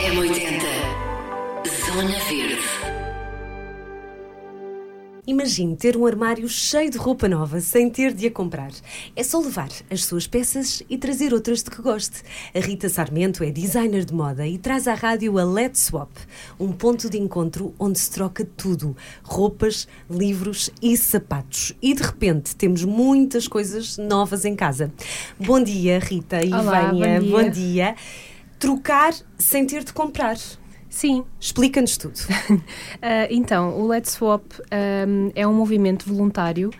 M80 Zona Verde Imagine ter um armário cheio de roupa nova sem ter de a comprar. É só levar as suas peças e trazer outras de que goste. A Rita Sarmento é designer de moda e traz à rádio a Let's Swap, um ponto de encontro onde se troca tudo: roupas, livros e sapatos. E de repente temos muitas coisas novas em casa. Bom dia, Rita e Olá, Vânia. bom dia. Bom dia. Trocar sem ter de comprar. Sim, Explica-nos tudo. Ah, então, o Let's Swap ahm, é um movimento voluntário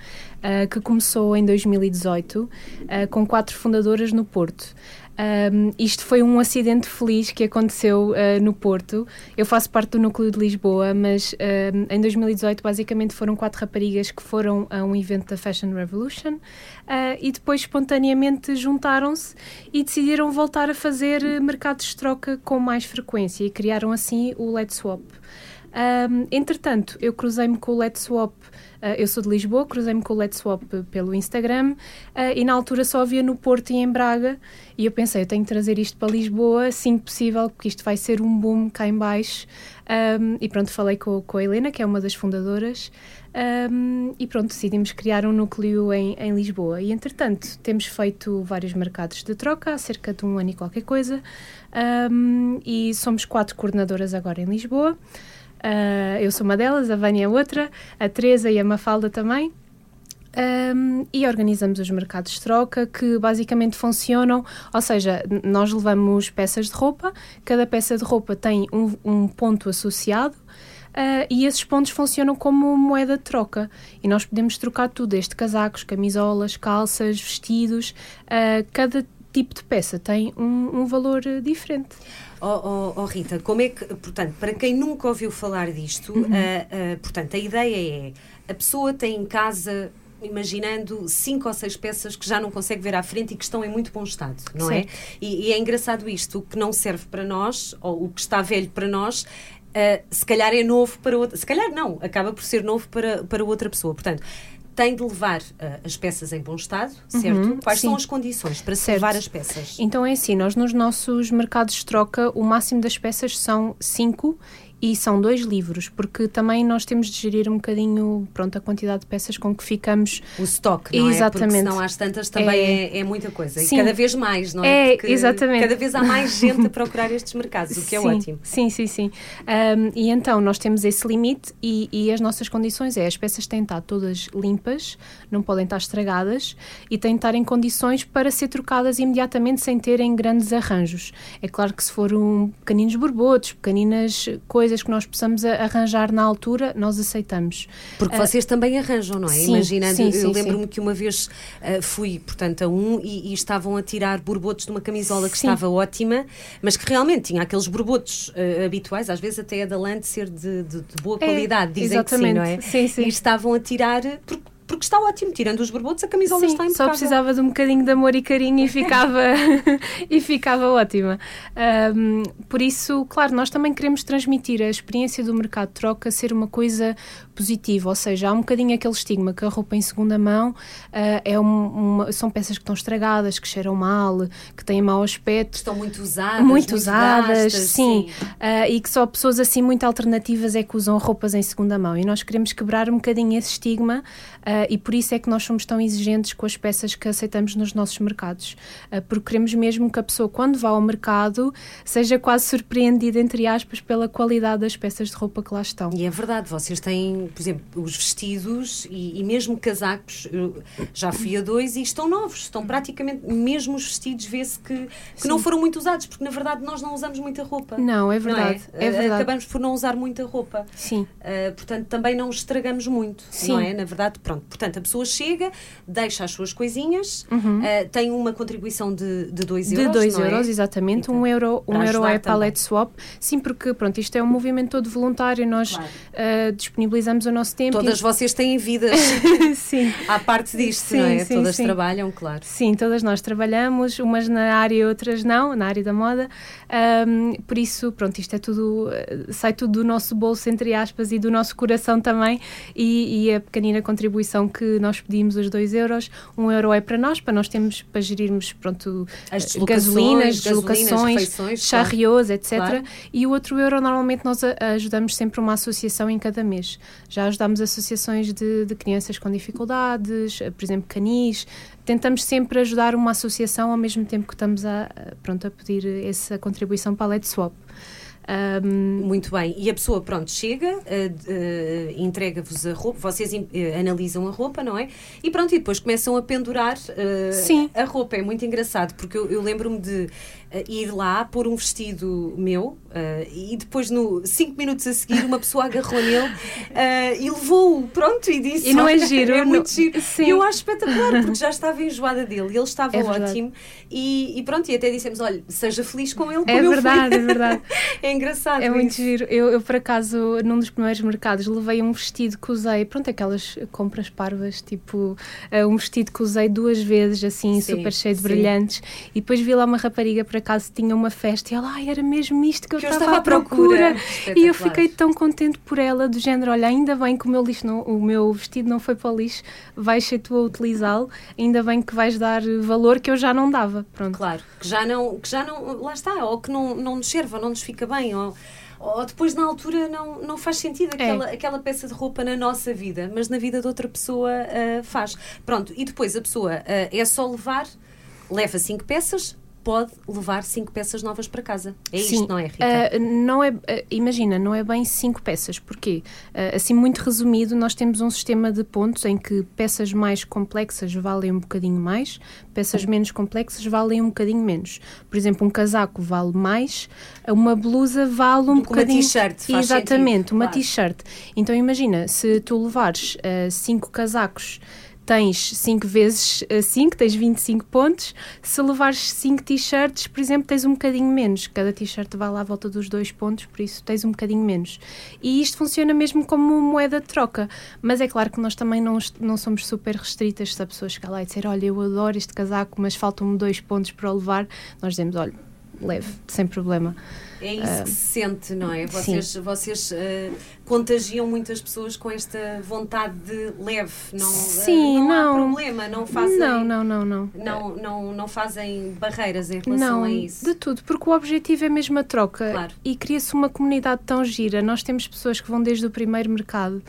ah, que começou em 2018 ah, com quatro fundadoras no Porto. Ahm, isto foi um acidente feliz que aconteceu ah, no Porto. Eu faço parte do núcleo de Lisboa, mas ahm, em 2018 basicamente foram quatro raparigas que foram a um evento da Fashion Revolution ah, e depois espontaneamente juntaram-se e decidiram voltar a fazer eh, mercados de troca com mais frequência e criaram assim o Let's Swap. Um, entretanto, eu cruzei-me com o Let's Swap. Uh, eu sou de Lisboa, cruzei-me com o Let's Swap pelo Instagram uh, e na altura só havia no Porto e em Braga. E eu pensei, eu tenho que trazer isto para Lisboa, que possível, porque isto vai ser um boom cá em baixo. Um, e pronto, falei com, com a Helena, que é uma das fundadoras, um, e pronto, decidimos criar um núcleo em, em Lisboa. E entretanto, temos feito vários mercados de troca há cerca de um ano e qualquer coisa, um, e somos quatro coordenadoras agora em Lisboa. Uh, eu sou uma delas, a Vânia é outra, a Teresa e a Mafalda também. Um, e organizamos os mercados de troca que basicamente funcionam, ou seja, nós levamos peças de roupa, cada peça de roupa tem um, um ponto associado ah, e esses pontos funcionam como moeda de troca e nós podemos trocar tudo, desde casacos, camisolas, calças, vestidos, ah, cada tipo de peça tem um, um valor eh, diferente. Oh, oh, oh, Rita, como é que, portanto, para quem nunca ouviu falar disto, Uhum. ah, ah, portanto, a ideia é a pessoa tem em casa, imaginando cinco ou seis peças que já não consegue ver à frente e que estão em muito bom estado, não Certo. é? E, e é engraçado isto, o que não serve para nós, ou o que está velho para nós, ah, se calhar é novo para outra, se calhar não, acaba por ser novo para, para outra pessoa. Portanto, tem de levar ah, as peças em bom estado, certo? Uhum, Quais são sim. as condições para Certo. levar as peças? Então é assim, nós nos nossos mercados de troca, o máximo das peças são 5 e são dois livros, porque também nós temos de gerir um bocadinho pronto, a quantidade de peças com que ficamos. O stock, não é? Porque Exatamente. senão às tantas também é, é muita coisa. Sim. E cada vez mais, não é? É, Porque exatamente. Cada vez há mais gente a procurar estes mercados, o que é sim, ótimo. Sim, sim, sim. Um, e então nós temos esse limite e, e as nossas condições é as peças têm de estar todas limpas, não podem estar estragadas e têm de estar em condições para ser trocadas imediatamente sem terem grandes arranjos. É claro que se foram pequeninos borbotos, pequeninas coisas que nós possamos arranjar na altura, nós aceitamos. Porque Ah, vocês também arranjam, não é? sim, Imaginando, sim, eu lembro-me que uma vez ah, fui, portanto, a um e, e estavam a tirar borbotos de uma camisola que Sim. estava ótima, mas que realmente tinha aqueles borbotos ah, habituais, às vezes até a da lã de ser de, de- de boa É, qualidade, dizem que sim, não é? exatamente. Sim, sim. E estavam a tirar, porque, porque está ótimo, tirando os borbotos, a camisola Sim, está só impecável. precisava de um bocadinho de amor e carinho e ficava, e ficava ótima. Ahm, por isso, claro, nós também queremos transmitir a experiência do mercado de troca ser uma coisa positiva, ou seja, há um bocadinho aquele estigma que a roupa em segunda mão ah, é um- uma- são peças que estão estragadas, que cheiram mal, que têm mau aspecto. Estão muito usadas, Muito usadas, gastas, sim, Ah, e que só pessoas assim muito alternativas é que usam roupas em segunda mão. E nós queremos quebrar um bocadinho esse estigma ah, e por isso é que nós somos tão exigentes com as peças que aceitamos nos nossos mercados. Ah, porque queremos mesmo que a pessoa, quando vá ao mercado, seja quase surpreendida, entre aspas, pela qualidade das peças de roupa que lá estão. E é verdade, vocês têm, por exemplo, os vestidos e, e mesmo casacos, já fui a dois e estão novos, estão praticamente, mesmo os vestidos, vê-se que, que não foram muito usados, porque na verdade nós não usamos muita roupa. Não, é não verdade. é? é verdade. Acabamos por não usar muita roupa. Sim. Uh, portanto, também não estragamos muito, Sim. não é? Na verdade, pronto. Portanto, a pessoa chega, deixa as suas coisinhas, uh, tem uma contribuição de 2 Uhum. De euros. 2 não é? euros, exatamente. Então, um euro, um euro é. Let's Swap. Sim, porque pronto, isto é um movimento todo voluntário. Nós Claro. ah, disponibilizamos o nosso tempo. Todas vocês têm vidas sim. à parte disto, Sim, não é? sim, Todas sim. trabalham, claro. Sim, todas nós trabalhamos, umas na área e outras não, na área da moda. Ahm, por isso, pronto, isto é tudo, eh, sai tudo do nosso bolso, entre aspas, e do nosso coração também. E, e a pequenina contribuição então que nós pedimos os 2 euros, 1 um euro é para nós, para nós termos, para gerirmos, pronto, As eh, deslocações, gasolinas, deslocações, refeições, charrios, etc. Claro. E o outro euro, normalmente, nós ajudamos sempre uma associação em cada mês. Já ajudamos associações de, de crianças com dificuldades, eh, por exemplo, canis. Tentamos sempre ajudar uma associação ao mesmo tempo que estamos a, a- pronto, a pedir essa contribuição para a Let's Swap. Ahm, Muito bem. E a pessoa, pronto, chega, eh, eh, entrega-vos a roupa, vocês eh, analisam a roupa, não é? E pronto, e depois começam a pendurar Sim. a roupa. É muito engraçado, porque eu, eu lembro-me de ir lá, pôr um vestido meu e depois, no cinco minutos a seguir, uma pessoa agarrou nele e levou-o, pronto, e disse... E não é "Olha, giro, É não- muito giro. Sim. Eu acho espetacular, porque já estava enjoada dele e ele estava É ótimo. E, e pronto, e até dissemos, olha, seja feliz com ele, como é eu fui." verdade, é verdade. É engraçado É muito isso. giro. Eu, eu, por acaso, num dos primeiros mercados, levei um vestido que usei, pronto, aquelas compras parvas, tipo, eh, um vestido que usei duas vezes, assim, Sim, super cheio de sim. brilhantes. E depois vi lá uma rapariga, por acaso, tinha uma festa e ela, ai, era mesmo isto que eu Que eu estava à procura." procura. E eu fiquei tão contente por ela, do género, olha, ainda bem que o meu, lixo não, o meu vestido não foi para o lixo, vais ser tu a utilizá-lo, ainda bem que vais dar valor que eu já não dava. Pronto. Claro, que já não, que já não, lá está, ou que não, não nos serve, ou não nos fica bem, ou, ou depois na altura não, não faz sentido aquela, aquela peça de roupa na nossa vida, mas na vida de outra pessoa ah, faz. Pronto, e depois a pessoa ah, é só levar, leva cinco peças, pode levar cinco peças novas para casa. É Sim, isto, não é, Rita? ah, não é, ah, imagina, não é bem cinco peças, porque, ah, assim, muito resumido, nós temos um sistema de pontos em que peças mais complexas valem um bocadinho mais, peças menos complexas valem um bocadinho menos. Por exemplo, um casaco vale mais, uma blusa vale um Do que uma bocadinho. t-shirt, Exatamente, sentido, uma claro. t-shirt. Então, imagina, se tu levares cinco casacos tens 5 vezes 5, tens 25 pontos. Se levares 5 t-shirts, por exemplo, tens um bocadinho menos. Cada t-shirt vai lá à volta dos 2 pontos, por isso tens um bocadinho menos. E isto funciona mesmo como moeda de troca. Mas é claro que nós também não, não somos super restritas. Se a pessoa chegar lá e dizer, olha, eu adoro este casaco, mas faltam-me 2 pontos para o levar, nós dizemos, olha, leve, sem problema. É isso que se sente, não é? Ah, sim. Vocês, vocês eh, contagiam muitas pessoas com esta vontade de leve, não, eh, Sim, não, há não. problema, não fazem, Não, não, não, não. Não, não, não fazem barreiras em relação Não, a isso. de tudo, porque o objetivo é mesmo a troca Claro. e cria-se uma comunidade tão gira. Nós temos pessoas que vão desde o primeiro mercado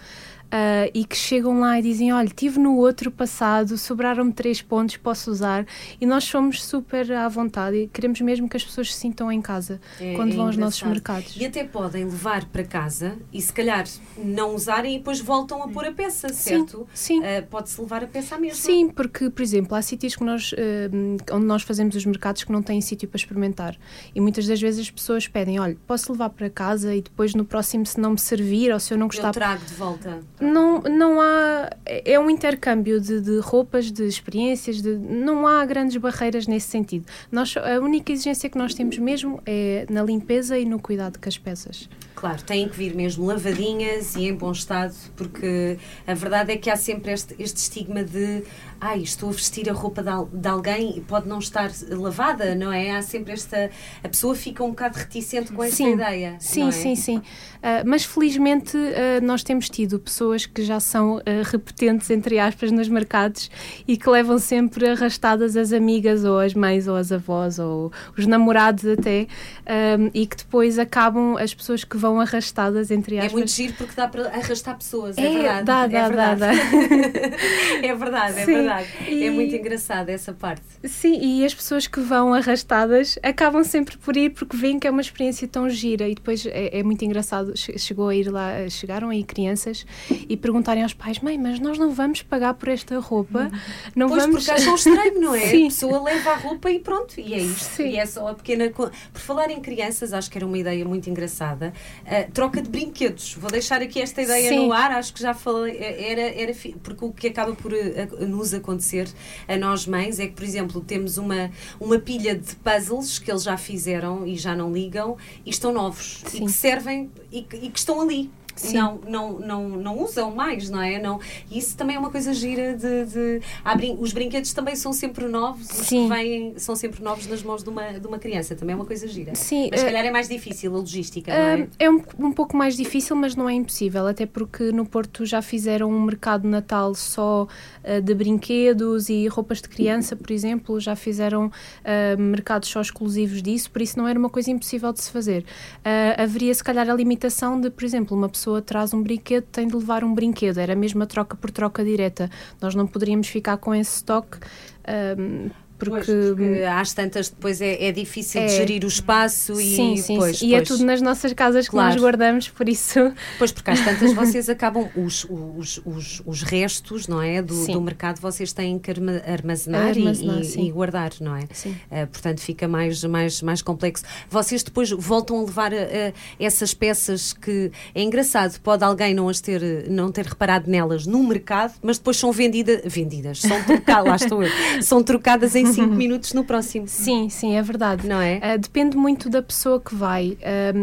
ah, e que chegam lá e dizem: Olha, estive no outro passado, sobraram-me três pontos, posso usar. E nós somos super à vontade e queremos mesmo que as pessoas se sintam em casa É- quando é vão aos nossos engraçado. mercados. E até podem levar para casa e se calhar não usarem e depois voltam a pôr a peça, certo? sim. Eh, Pode-se levar a peça à mesma. Sim, porque, por exemplo, há sítios que nós, eh, onde nós fazemos os mercados que não têm sítio para experimentar. E muitas das vezes as pessoas pedem: olha, posso levar para casa e depois no próximo, se não me servir ou se eu não Eu gostar, trago de volta. Não, não há. É um intercâmbio de, de roupas, de experiências, de, não há grandes barreiras nesse sentido. Nós, a única exigência que nós temos mesmo é na limpeza e no cuidado com as peças. Claro, têm que vir mesmo lavadinhas e em bom estado, porque a verdade é que há sempre este, este estigma de ai, estou a vestir a roupa de, de alguém e pode não estar lavada, não é? Há sempre esta. A pessoa fica um bocado reticente com essa Sim, ideia. Sim, é? sim, sim. Ah, mas felizmente ah, nós temos tido pessoas que já são ah, repetentes, entre aspas, nos mercados e que levam sempre arrastadas as amigas ou as mães ou as avós ou os namorados até ah, e que depois acabam as pessoas que vão arrastadas, entre É aspas. muito giro porque dá para arrastar pessoas, é, É, verdade. dá, é dá, verdade. dá, é verdade, é Sim, verdade. É e- muito engraçado essa parte. Sim, e as pessoas que vão arrastadas acabam sempre por ir porque veem que é uma experiência tão gira e depois é, é muito engraçado. che- Chegou a ir lá, chegaram aí crianças e perguntarem aos pais: Mãe, mas nós não vamos pagar por esta roupa? Não Pois, vamos. porque acham estranho, não é? Sim. A pessoa leva a roupa e pronto, e é isto. Sim. E é só a pequena. Por falar em crianças, acho que era uma ideia muito engraçada. Ah, troca de brinquedos. Vou deixar aqui esta ideia Sim. no ar, acho que já falei. eh, Era, era, porque o que acaba por eh, a- nos acontecer a nós mães é que, por exemplo, temos uma, uma pilha de puzzles que eles já fizeram e já não ligam e estão novos e Sim. que servem e que, e que estão ali. Não, não, não, não usam mais, não é? Não, isso também é uma coisa gira de. de brin os brinquedos também são sempre novos, os Sim. que vêm são sempre novos nas mãos de uma, de uma criança, também é uma coisa gira. Sim, Mas se eh, calhar é mais difícil a logística, não Ah, é? É um, um pouco mais difícil, mas não é impossível, até porque no Porto já fizeram um mercado Natal só ah, de brinquedos e roupas de criança, por exemplo, já fizeram ah, mercados só exclusivos disso, por isso não era uma coisa impossível de se fazer. Haveria se calhar a limitação de, por exemplo, uma pessoa traz um brinquedo, tem de levar um brinquedo, era a troca por troca direta. Nós não poderíamos ficar com esse estoque. ah, porque, Pois, porque às tantas depois é, é difícil É. gerir o espaço e sim, sim, pois, sim. e é pois. tudo nas nossas casas que Claro. nós guardamos, por isso Pois, porque às tantas vocês acabam, os, os, os, os restos, não é? Do, do mercado vocês têm que arma- armazenar, Armazenar, e, e- guardar, não é? Sim. Ah, portanto, fica mais, mais, mais complexo. Vocês depois voltam a levar ah, ah, essas peças que é engraçado, pode alguém não as ter, não ter reparado nelas no mercado, mas depois são vendida, vendidas, são trocadas, lá estou eu, são trocadas em 5 minutos no próximo. Sim, sim, é verdade. Não é? Ah, depende muito da pessoa que vai.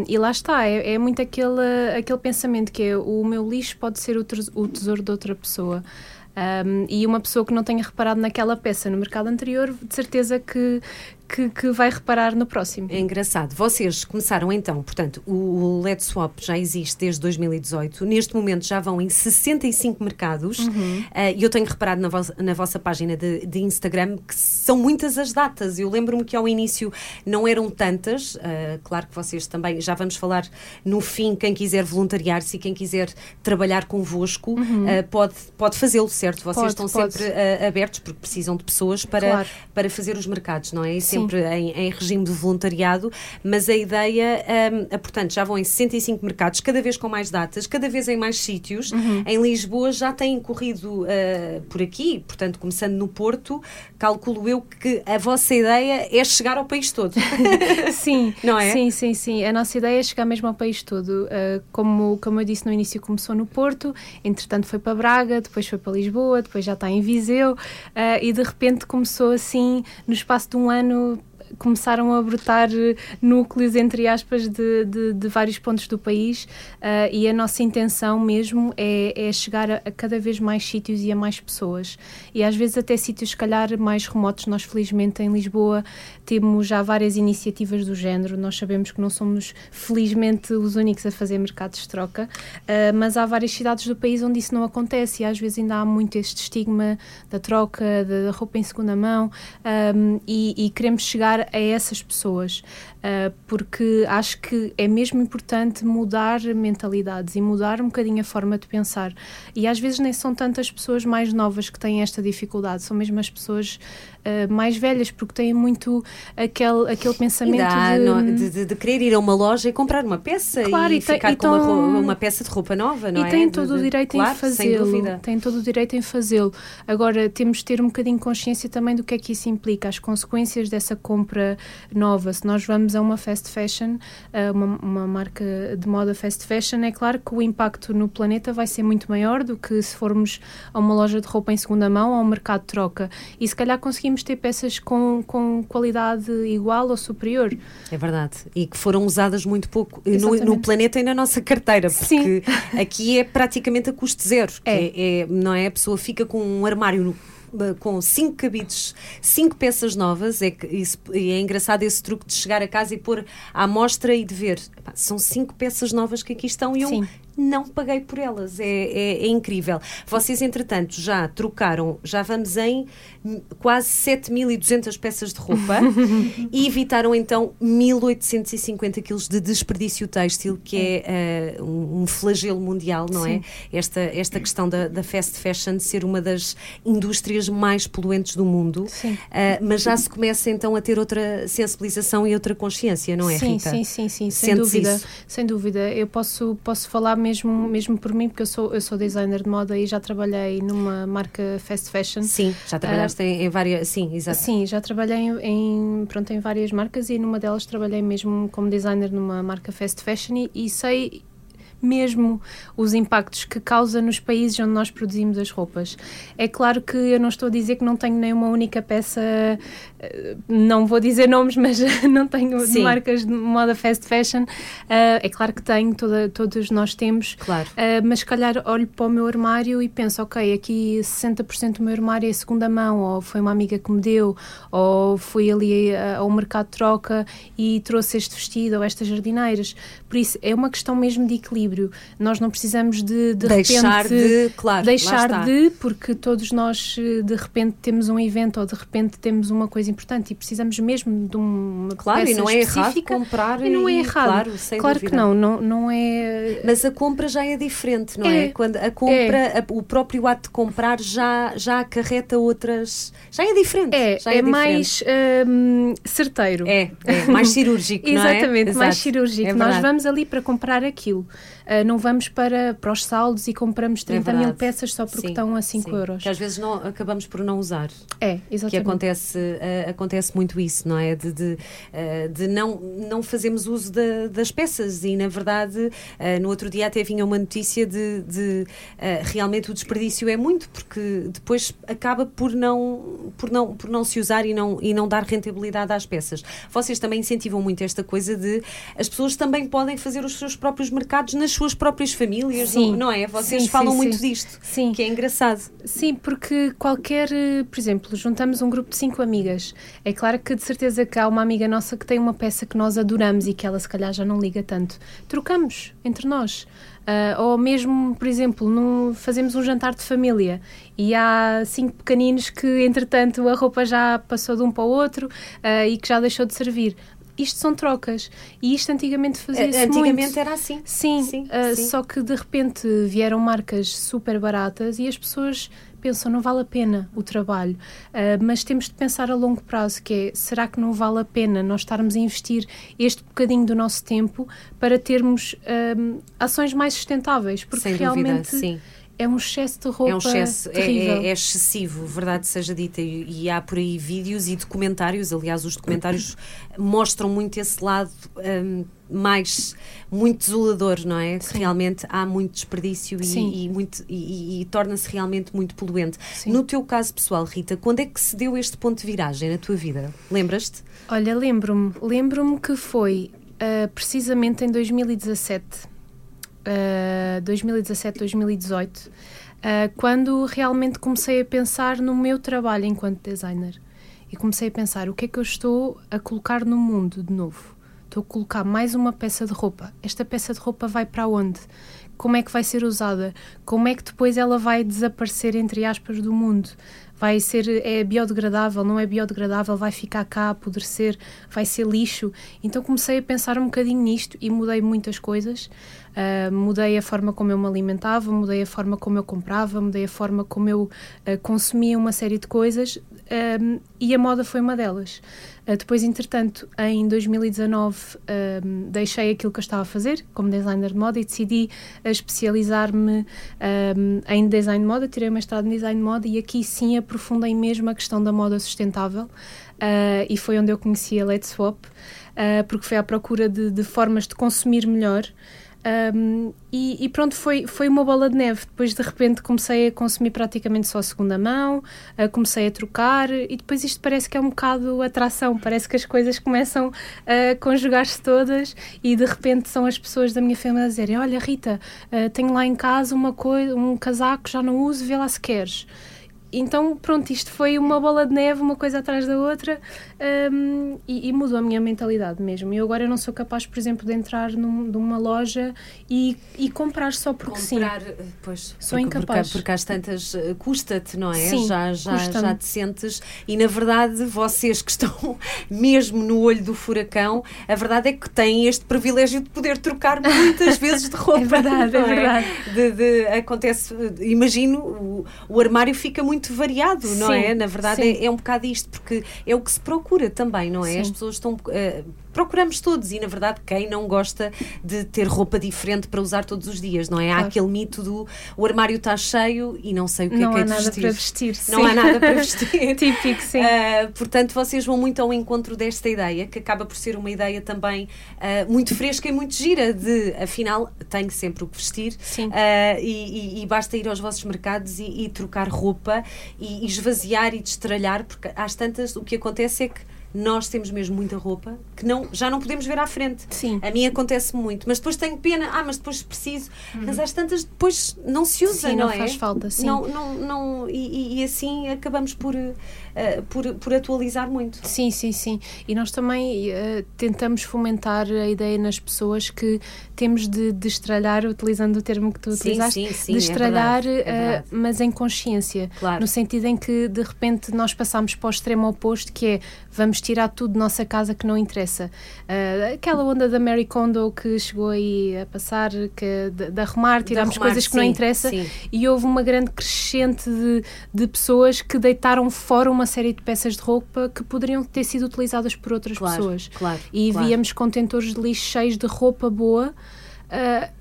E lá está, é, é muito aquele, aquele pensamento que é o meu lixo pode ser o, o tesouro de outra pessoa. Ahm, e uma pessoa que não tenha reparado naquela peça no mercado anterior, de certeza que, que, que vai reparar no próximo. É engraçado. Vocês começaram então, portanto, o Let's Swap já existe desde 2018. Neste momento já vão em 65 mercados. Ah, E eu tenho reparado na, vossa- na vossa página de, de Instagram que são muitas as datas. Eu lembro-me que ao início não eram tantas. Ah, claro que vocês também, já vamos falar no fim, quem quiser voluntariar-se e quem quiser trabalhar convosco, ah, pode, pode fazê-lo, certo? Vocês Pode, estão pode. sempre abertos porque precisam de pessoas para, Claro. para fazer os mercados, não é? Sim. Sempre em, em regime de voluntariado, mas a ideia, ah, portanto, já vão em 65 mercados, cada vez com mais datas, cada vez em mais sítios. Uhum. Em Lisboa já têm corrido ah, por aqui, portanto, começando no Porto, calculo eu que a vossa ideia é chegar ao país todo. Sim, Não é? Sim, sim, sim. A nossa ideia é chegar mesmo ao país todo. Uh, como, como eu disse no início, começou no Porto, entretanto foi para Braga, depois foi para Lisboa, depois já está em Viseu uh, e de repente começou assim, no espaço de um ano, começaram a brotar eh, núcleos, entre aspas, de, de, de vários pontos do país uh, e a nossa intenção mesmo é, é chegar a, a cada vez mais sítios e a mais pessoas. E às vezes até sítios, se calhar, mais remotos. Nós, felizmente, em Lisboa temos já várias iniciativas do género. Nós sabemos que não somos, felizmente, os únicos a fazer mercados de troca, uh, mas há várias cidades do país onde isso não acontece e às vezes ainda há muito este estigma da troca, da roupa em segunda mão um, e, e queremos chegar a essas pessoas uh, porque acho que é mesmo importante mudar mentalidades e mudar um bocadinho a forma de pensar. E às vezes nem são tantas pessoas mais novas que têm esta dificuldade, são mesmo as pessoas uh, mais velhas, porque têm muito aquele, aquele pensamento Ainda há, de, de, de- querer ir a uma loja e comprar uma peça Claro, e, e ficar e com uma, tão- ro- uma peça de roupa nova, não e é? tem De- todo o direito claro, em fazê-lo. Tem todo o direito em fazê-lo. Agora, temos de ter um bocadinho consciência também do que é que isso implica, as consequências dessa compra nova. Se nós vamos a uma fast fashion, uma, uma marca de moda fast fashion, é claro que o impacto no planeta vai ser muito maior do que se formos a uma loja de roupa em segunda mão ou a um mercado de troca. E se calhar conseguimos ter peças com, com qualidade igual ou superior. É verdade. E que foram usadas muito pouco no, no planeta e na nossa carteira, Sim. porque aqui é praticamente a custo zero. que É. é- não é? A pessoa fica com um armário no- com cinco cabides, cinco peças novas, é, isso, e é engraçado esse truque de chegar a casa e pôr à mostra e de ver, são cinco peças novas que aqui estão e eu Sim. Não paguei por elas, é, é- é incrível. Vocês, entretanto, já trocaram, já vamos em quase 7.200 peças de roupa e evitaram então 1.850 quilos de desperdício têxtil, que é eh, um, flagelo mundial, não é? Sim. Esta, esta questão da, da fast fashion ser uma das indústrias mais poluentes do mundo, Sim. Eh, mas já se começa então a ter outra sensibilização e outra consciência, não é, sim, Rita? Sim, sim, sim, sem Sentes dúvida. isso? Sem dúvida. Eu posso, posso falar mesmo, mesmo por mim, porque eu sou, eu sou designer de moda e já trabalhei numa marca fast fashion. Sim, já trabalhaste em, em várias. Sim, exato. Sim, já trabalhei em, em, pronto, em várias marcas e numa delas trabalhei mesmo como designer numa marca fast fashion e, e sei mesmo os impactos que causa nos países onde nós produzimos as roupas. É claro que eu não estou a dizer que não tenho nenhuma única peça, eh, não vou dizer nomes, mas não tenho Sim. marcas de moda fast fashion. Uh, é claro que tenho, toda, todos nós temos, claro. Uh, mas se calhar olho para o meu armário e penso, ok, aqui 60% do meu armário é segunda mão, ou foi uma amiga que me deu, ou fui ali ao mercado de troca e trouxe este vestido ou estas jardineiras. Por isso, é uma questão mesmo de equilíbrio. Nós não precisamos de, de deixar repente, de, claro, deixar de, porque todos nós de repente temos um evento ou de repente temos uma coisa importante e precisamos mesmo de uma claro, peça e não é errado comprar e não é errado. Claro, claro que não, não, não é. Mas a compra já é diferente, não é? é? Quando a compra, é. o próprio ato de comprar já já acarreta outras, já é diferente. É, já é, é mais hum, certeiro. É, é, mais cirúrgico, Exatamente, mais cirúrgico. Nós vamos ali para comprar aquilo. Uh, não vamos para, para os saldos e compramos 30 mil peças só porque sim, estão a 5 sim. euros. Que às vezes não, acabamos por não usar. É, exatamente. Que acontece, uh, acontece muito isso, não é? De, de, uh, de não, não fazermos uso da, das peças e, na verdade, no outro dia até vinha uma notícia de, de realmente o desperdício é muito, porque depois acaba por não, por não, por não se usar e não, e não dar rentabilidade às peças. Vocês também incentivam muito esta coisa de as pessoas também podem fazer os seus próprios mercados nas suas próprias famílias, sim. não é? Vocês sim, falam sim, muito disto, sim. que é engraçado. Sim, porque qualquer, por exemplo, juntamos um grupo de cinco amigas. É claro que de certeza que há uma amiga nossa que tem uma peça que nós adoramos e que ela se calhar já não liga tanto. Trocamos entre nós. Uh, ou mesmo, por exemplo, num, fazemos um jantar de família e há cinco pequeninos que, entretanto, a roupa já passou de um para o outro uh, e que já deixou de servir isto são trocas. E isto antigamente fazia-se Antigamente muito. era assim. Sim, sim, uh, sim, só que de repente vieram marcas super baratas e as pessoas pensam não vale a pena o trabalho, uh, mas temos de pensar a longo prazo que é, será que não vale a pena nós estarmos a investir este bocadinho do nosso tempo para termos uh, ações mais sustentáveis, porque Sem realmente dúvida, sim é um excesso de roupa. É um excesso, é, é, é, excessivo, verdade seja dita. E, e, há por aí vídeos e documentários, aliás, os documentários mostram muito esse lado um, mais, muito desolador, não é? Sim. Realmente há muito desperdício e, e, muito, e, e torna-se realmente muito poluente. Sim. No teu caso pessoal, Rita, quando é que se deu este ponto de viragem na tua vida? Lembras-te? Olha, lembro-me. Lembro-me que foi uh, precisamente em 2017 2017, 2018, uh, quando realmente comecei a pensar no meu trabalho enquanto designer. E comecei a pensar o que é que eu estou a colocar no mundo de novo. Estou a colocar mais uma peça de roupa. Esta peça de roupa vai para onde? Como é que vai ser usada? Como é que depois ela vai desaparecer, entre aspas, do mundo? Vai ser é biodegradável, não é biodegradável, vai ficar cá apodrecer, vai ser lixo. Então comecei a pensar um bocadinho nisto e mudei muitas coisas. Uh, mudei a forma como eu me alimentava, mudei a forma como eu comprava, mudei a forma como eu uh, consumia uma série de coisas um, e a moda foi uma delas. Uh, depois, entretanto, em 2019, um, deixei aquilo que eu estava a fazer como designer de moda e decidi especializar-me um, em design de moda. Tirei o mestrado em design de moda e aqui sim aprofundei mesmo a questão da moda sustentável. Uh, e foi onde eu conheci a Let's Swap, uh, porque foi à procura de, de formas de consumir melhor. Um, e, e, pronto, foi, foi uma bola de neve. Depois, de repente, comecei a consumir praticamente só a segunda mão, uh, comecei a trocar, e depois isto parece que é um bocado atração. Parece que as coisas começam a conjugar-se todas, e de repente são as pessoas da minha família a dizerem: Olha, Rita, uh, tenho lá em casa uma coisa, um casaco, já não uso, vê lá se queres então, pronto, isto foi uma bola de neve, uma coisa atrás da outra, um, e, e, mudou a minha mentalidade mesmo. Eu agora não sou capaz, por exemplo, de entrar num, numa loja e, e comprar só porque comprar, sim. Pois, sou porque, incapaz. Porque, porque às tantas uh, custa-te, não é? Sim, já, já, já te sentes. E na verdade, vocês que estão mesmo no olho do furacão, a verdade é que têm este privilégio de poder trocar muitas vezes de roupa. é verdade, é, é verdade. De, de, acontece, imagino, o, o armário fica muito muito variado, sim, não é? Na verdade, é, é, um bocado isto, porque é o que se procura também, não é? Sim. As pessoas estão. Uh, procuramos todos e, na verdade, quem não gosta de ter roupa diferente para usar todos os dias, não é? Claro. Há aquele mito do o armário está cheio e não sei o que não é que é de vestir. Não há nada para vestir. Não há nada para vestir. Típico, sim. Uh, portanto, vocês vão muito ao encontro desta ideia, que acaba por ser uma ideia também uh, muito fresca e muito gira, de afinal tenho sempre o que vestir. Uh, e, e, e, basta ir aos vossos mercados e, e trocar roupa e, e esvaziar e destralhar, porque às tantas o que acontece é que nós temos mesmo muita roupa que não, já não podemos ver à frente. Sim. A mim acontece muito, mas depois tenho pena, ah, mas depois preciso. Uhum. Mas às tantas depois não se usa, sim, não, não é? faz falta, sim. Não, não, não, e, e assim acabamos por, uh, por, por atualizar muito. Sim, sim, sim. E nós também uh, tentamos fomentar a ideia nas pessoas que temos de, de estralhar, utilizando o termo que tu sim, utilizaste, sim, sim, de estralhar, é verdade, é verdade. Uh, mas em consciência. Claro. No sentido em que de repente nós passamos para o extremo oposto, que é vamos tirar tudo de nossa casa que não interessa. Uh, aquela onda da Mary Kondo que chegou aí a passar, que, de, de arrumar, tirarmos arrumar, coisas que sim, não interessam, sim. e houve uma grande crescente de, de pessoas que deitaram fora uma série de peças de roupa que poderiam ter sido utilizadas por outras claro, pessoas. Claro, e claro. víamos contentores de lixo cheios de roupa boa. Uh,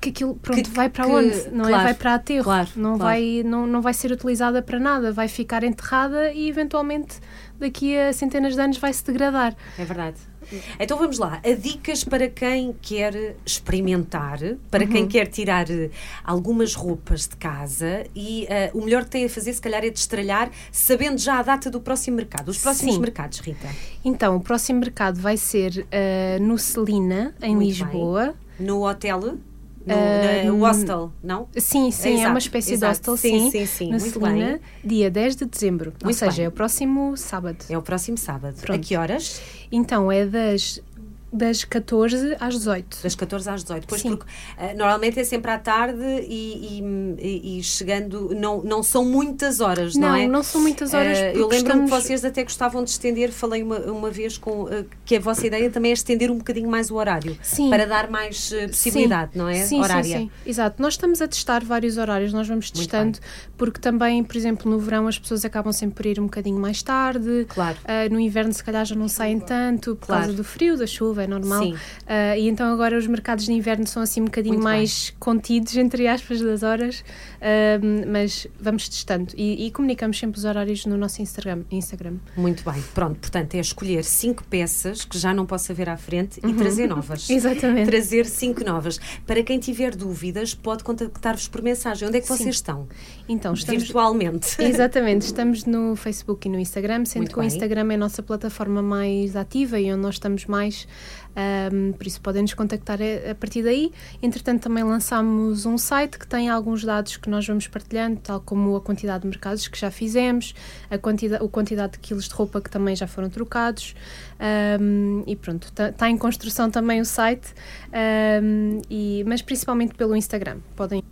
que aquilo pronto, que, vai para que, onde? Não claro, é? Vai para aterro. Claro, não, claro. Vai, não, não vai ser utilizada para nada. Vai ficar enterrada e eventualmente daqui a centenas de anos vai se degradar. É verdade. Então vamos lá, a dicas para quem quer experimentar, para Uhum. quem quer tirar uh, algumas roupas de casa e uh, o melhor que tem a fazer, se calhar, é destralhar, sabendo já a data do próximo mercado. Os próximos Sim. mercados, Rita. Então, o próximo mercado vai ser uh, no Celina, em Muito Lisboa. No hotel, no, Uh, na- o hostel, não? Sim, sim, é, Exato, uma espécie exato. de hostel, Sim, sim, sim, sim, no muito Celina, bem. dia 10 de dezembro. Ou Muito seja, bem. é o próximo sábado. É o próximo sábado. Pronto. A que horas? Então, é das, das 14 às 18. Das 14 às 18. Pois Sim. porque uh, normalmente é sempre à tarde e, e- e- chegando, não, não são muitas horas, não, Não, é? não são muitas horas. Uh, eu lembro-me estamos- que vocês até gostavam de estender, falei uma, uma vez com uh, que a vossa ideia também é estender um bocadinho mais o horário Sim. para dar mais possibilidade, Sim. não é? Sim, Horária. Sim, sim. Exato. Nós estamos a testar vários horários, nós vamos testando, porque também, por exemplo, no verão as pessoas acabam sempre por ir um bocadinho mais tarde. Claro. No inverno, se calhar, já não saem tanto por Claro. causa do frio, da chuva, é normal. Sim. Ah, e então agora os mercados de inverno são assim um bocadinho Muito mais contidos, entre aspas, das horas, Ah, mas vamos testando e, e comunicamos sempre os horários no nosso Instagram. Instagram. Muito bem. Pronto, portanto, é escolher cinco peças que já não possa ver à frente e trazer novas. Uhum. Exatamente. Trazer cinco novas. Para quem tiver dúvidas, pode contactar-vos por mensagem. Onde é que Sim. vocês estão? Então, estamos, Virtualmente. Exatamente, estamos no Facebook e no Instagram, sendo Muito que o bem. Instagram é a nossa plataforma mais ativa e onde nós estamos mais, ahm, por isso podem nos contactar a, partir daí. Entretanto, também lançámos um site que tem alguns dados que nós vamos partilhando, tal como a quantidade de mercados que já fizemos, a quantidade, a quantidade de quilos de roupa que também já foram trocados. ahm, e pronto, está em construção também o site, ahm, e, mas principalmente pelo Instagram. Podem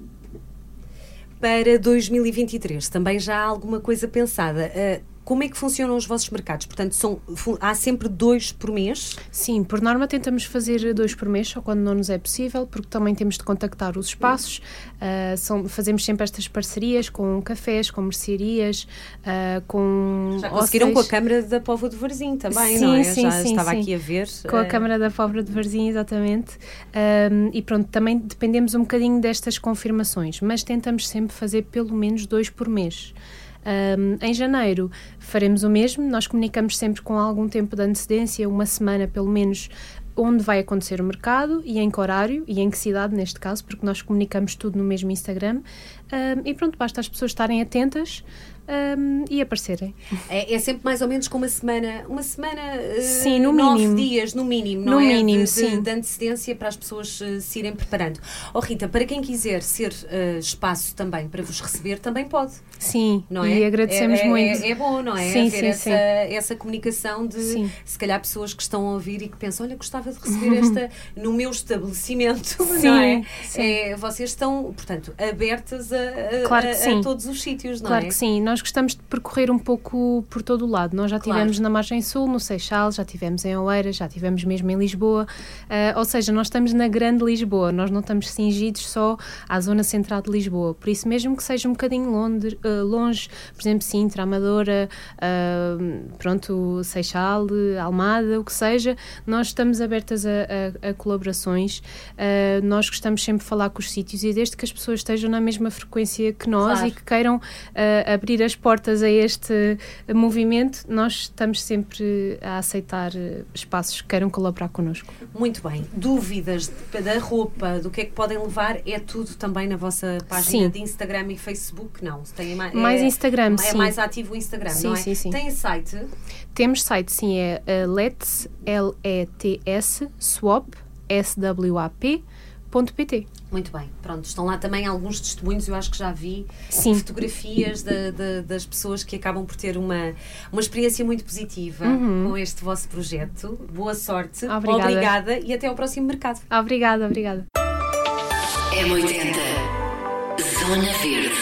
Para 2023, também já há alguma coisa pensada. Uh, como é que funcionam os vossos mercados? Portanto, são, há sempre dois por mês? Sim, por norma tentamos fazer dois por mês, só quando não nos é possível, porque também temos de contactar os espaços. ah, são- fazemos sempre estas parcerias com cafés, com mercearias, ah, com. Já conseguiram com a Câmara da Póvoa de Varzim também, Sim, não é? sim, já sim, estava sim. aqui a ver. Com a uh, Câmara da Pobre de Varzim, exatamente. E pronto, também dependemos um bocadinho destas confirmações, mas tentamos sempre fazer pelo menos dois por mês. Ahm, em janeiro faremos o mesmo, nós comunicamos sempre com algum tempo de antecedência, uma semana pelo menos, onde vai acontecer o mercado e em que horário e em que cidade, neste caso, porque nós comunicamos tudo no mesmo Instagram. Ahm, e pronto, basta as pessoas estarem atentas ahm, e aparecerem. É, é sempre mais ou menos com uma semana, uma semana, uh, Sim, no nove mínimo. dias, no mínimo, No não é? mínimo, de, de- sim. de antecedência para as pessoas uh, se irem preparando. Oh Rita, para quem quiser ser uh, espaço também para vos receber, também pode, Sim, não é? e agradecemos é, é- muito. É, é bom, não é? Sim, Haver sim, essa, sim. essa comunicação de, Sim. se calhar, pessoas que estão a ouvir e que pensam, olha, gostava de receber esta no meu estabelecimento, não Sim, é? sim. É, Vocês estão, portanto, abertas a, a- Claro a- a todos os sítios, não Claro é? que sim. Nós nós gostamos de percorrer um pouco por todo o lado. Nós já Claro. tivemos na Margem Sul, no Seixal, já tivemos em Oeiras, já tivemos mesmo em Lisboa. Ah, ou seja, nós estamos na grande Lisboa, nós não estamos cingidos só à zona central de Lisboa. Por isso, mesmo que seja um bocadinho longe, ah, longe por exemplo, Sintra, Amadora, ah, pronto, Seixal, Almada, o que seja, nós estamos abertas a, a- a colaborações. Nós gostamos sempre de falar com os sítios e desde que as pessoas estejam na mesma frequência que nós Claro. e que queiram abrir as portas a este movimento, nós estamos sempre a aceitar eh, espaços que queiram colaborar connosco. Muito bem. Dúvidas de- da roupa, do que é que podem levar, é tudo também na vossa página Sim. de Instagram e Facebook? Não. Tem mais, Mais é, Instagram, É sim. mais ativo o Instagram, Sim, não é? sim, sim. Tem site? Temos site, sim, é uh, Let's, L-E-T-S, swap, S-W-A-P, Muito bem. Pronto, estão lá também alguns testemunhos, eu acho que já vi Sim. fotografias da- da- das pessoas que acabam por ter uma, uma experiência muito positiva com este vosso projeto. Boa sorte, Uhum. Obrigada. obrigada e até ao próximo mercado. Obrigada, obrigada. M80 Zona Verde